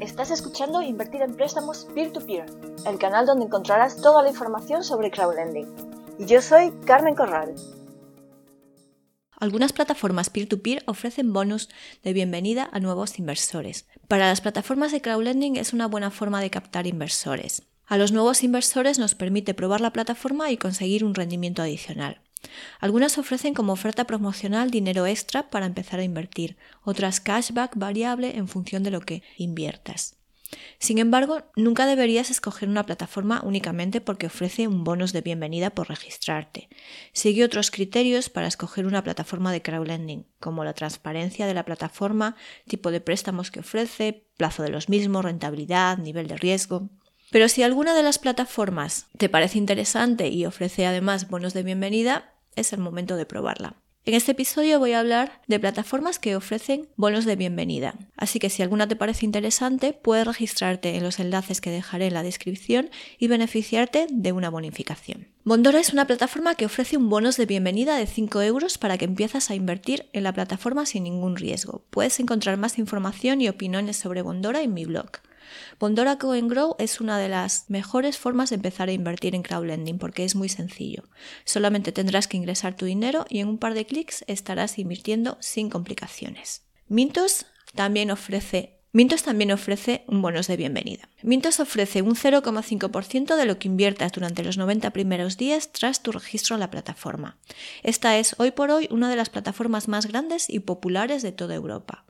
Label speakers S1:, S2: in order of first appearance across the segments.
S1: Estás escuchando Invertir en Préstamos Peer-to-Peer, el canal donde encontrarás toda la información sobre crowdlending. Y yo soy Carmen Corral.
S2: Algunas plataformas peer-to-peer ofrecen bonus de bienvenida a nuevos inversores. Para las plataformas de crowdlending es una buena forma de captar inversores. A los nuevos inversores nos permite probar la plataforma y conseguir un rendimiento adicional. Algunas ofrecen como oferta promocional dinero extra para empezar a invertir, otras cashback variable en función de lo que inviertas. Sin embargo, nunca deberías escoger una plataforma únicamente porque ofrece un bonus de bienvenida por registrarte. Sigue otros criterios para escoger una plataforma de crowdlending, como la transparencia de la plataforma, tipo de préstamos que ofrece, plazo de los mismos, rentabilidad, nivel de riesgo. Pero si alguna de las plataformas te parece interesante y ofrece además bonos de bienvenida, es el momento de probarla. En este episodio voy a hablar de plataformas que ofrecen bonos de bienvenida, así que si alguna te parece interesante, puedes registrarte en los enlaces que dejaré en la descripción y beneficiarte de una bonificación. Bondora es una plataforma que ofrece un bonus de bienvenida de 5 euros para que empiezas a invertir en la plataforma sin ningún riesgo. Puedes encontrar más información y opiniones sobre Bondora en mi blog. Bondora Co Grow es una de las mejores formas de empezar a invertir en crowdlending porque es muy sencillo. Solamente tendrás que ingresar tu dinero y en un par de clics estarás invirtiendo sin complicaciones. Mintos también ofrece Mintos también ofrece un bonus de bienvenida. Mintos ofrece un 0,5% de lo que inviertas durante los 90 primeros días tras tu registro en la plataforma. Esta es hoy por hoy una de las plataformas más grandes y populares de toda Europa.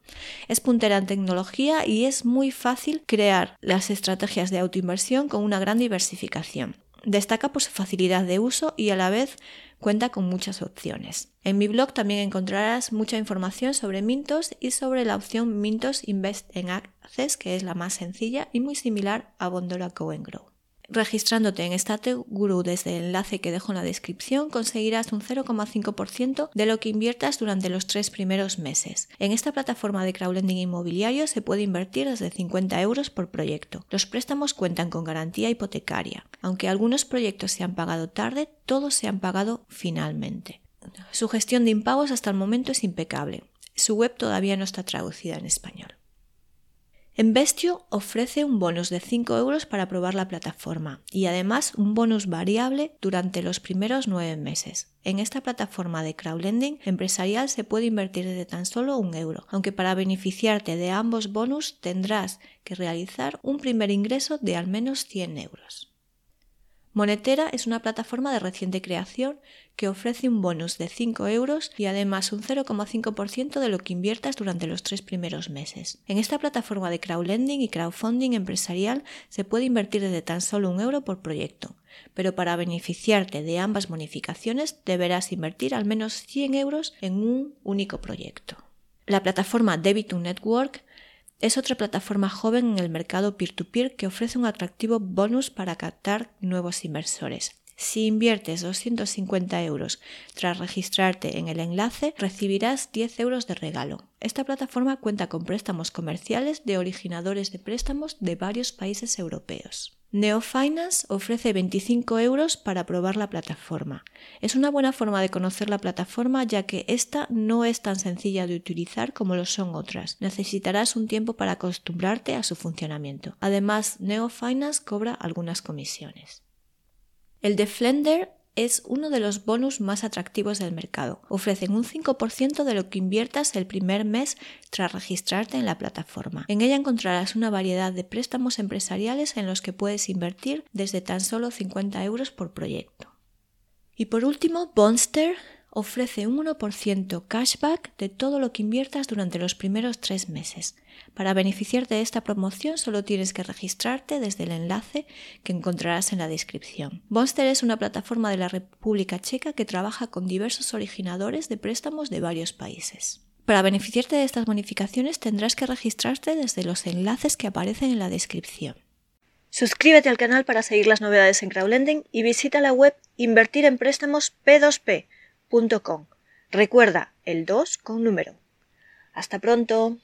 S2: Es puntera en tecnología y es muy fácil crear las estrategias de autoinversión con una gran diversificación. Destaca por su facilidad de uso y a la vez cuenta con muchas opciones. En mi blog también encontrarás mucha información sobre Mintos y sobre la opción Mintos Invest en Access, que es la más sencilla y muy similar a Bondora Go Grow. Registrándote en StateGuru desde el enlace que dejo en la descripción conseguirás un 0,5% de lo que inviertas durante los tres primeros meses. En esta plataforma de crowdlending inmobiliario se puede invertir desde 50 euros por proyecto. Los préstamos cuentan con garantía hipotecaria. Aunque algunos proyectos se han pagado tarde, todos se han pagado finalmente. Su gestión de impagos hasta el momento es impecable. Su web todavía no está traducida en español. Investio ofrece un bonus de 5 euros para probar la plataforma y además un bonus variable durante los primeros 9 meses. En esta plataforma de crowdlending empresarial se puede invertir desde tan solo un euro, aunque para beneficiarte de ambos bonus tendrás que realizar un primer ingreso de al menos 100 euros. Monetera es una plataforma de reciente creación que ofrece un bonus de 5 euros y además un 0,5% de lo que inviertas durante los tres primeros meses. En esta plataforma de crowdlending y crowdfunding empresarial se puede invertir desde tan solo un euro por proyecto, pero para beneficiarte de ambas bonificaciones deberás invertir al menos 100 euros en un único proyecto. La plataforma Debit Network es otra plataforma joven en el mercado peer-to-peer que ofrece un atractivo bonus para captar nuevos inversores. Si inviertes 250 euros tras registrarte en el enlace, recibirás 10 euros de regalo. Esta plataforma cuenta con préstamos comerciales de originadores de préstamos de varios países europeos. Neofinance ofrece 25 euros para probar la plataforma. Es una buena forma de conocer la plataforma ya que esta no es tan sencilla de utilizar como lo son otras. Necesitarás un tiempo para acostumbrarte a su funcionamiento. Además, Neofinance cobra algunas comisiones. El de Flender es uno de los bonus más atractivos del mercado. Ofrecen un 5% de lo que inviertas el primer mes tras registrarte en la plataforma. En ella encontrarás una variedad de préstamos empresariales en los que puedes invertir desde tan solo 50 euros por proyecto. Y por último, Bonster ofrece un 1% cashback de todo lo que inviertas durante los primeros tres meses. Para beneficiarte de esta promoción solo tienes que registrarte desde el enlace que encontrarás en la descripción. Bonster es una plataforma de la República Checa que trabaja con diversos originadores de préstamos de varios países. Para beneficiarte de estas bonificaciones tendrás que registrarte desde los enlaces que aparecen en la descripción.
S1: Suscríbete al canal para seguir las novedades en crowdlending y visita la web Invertir en Préstamos P2P Recuerda, el 2 con número. Hasta pronto.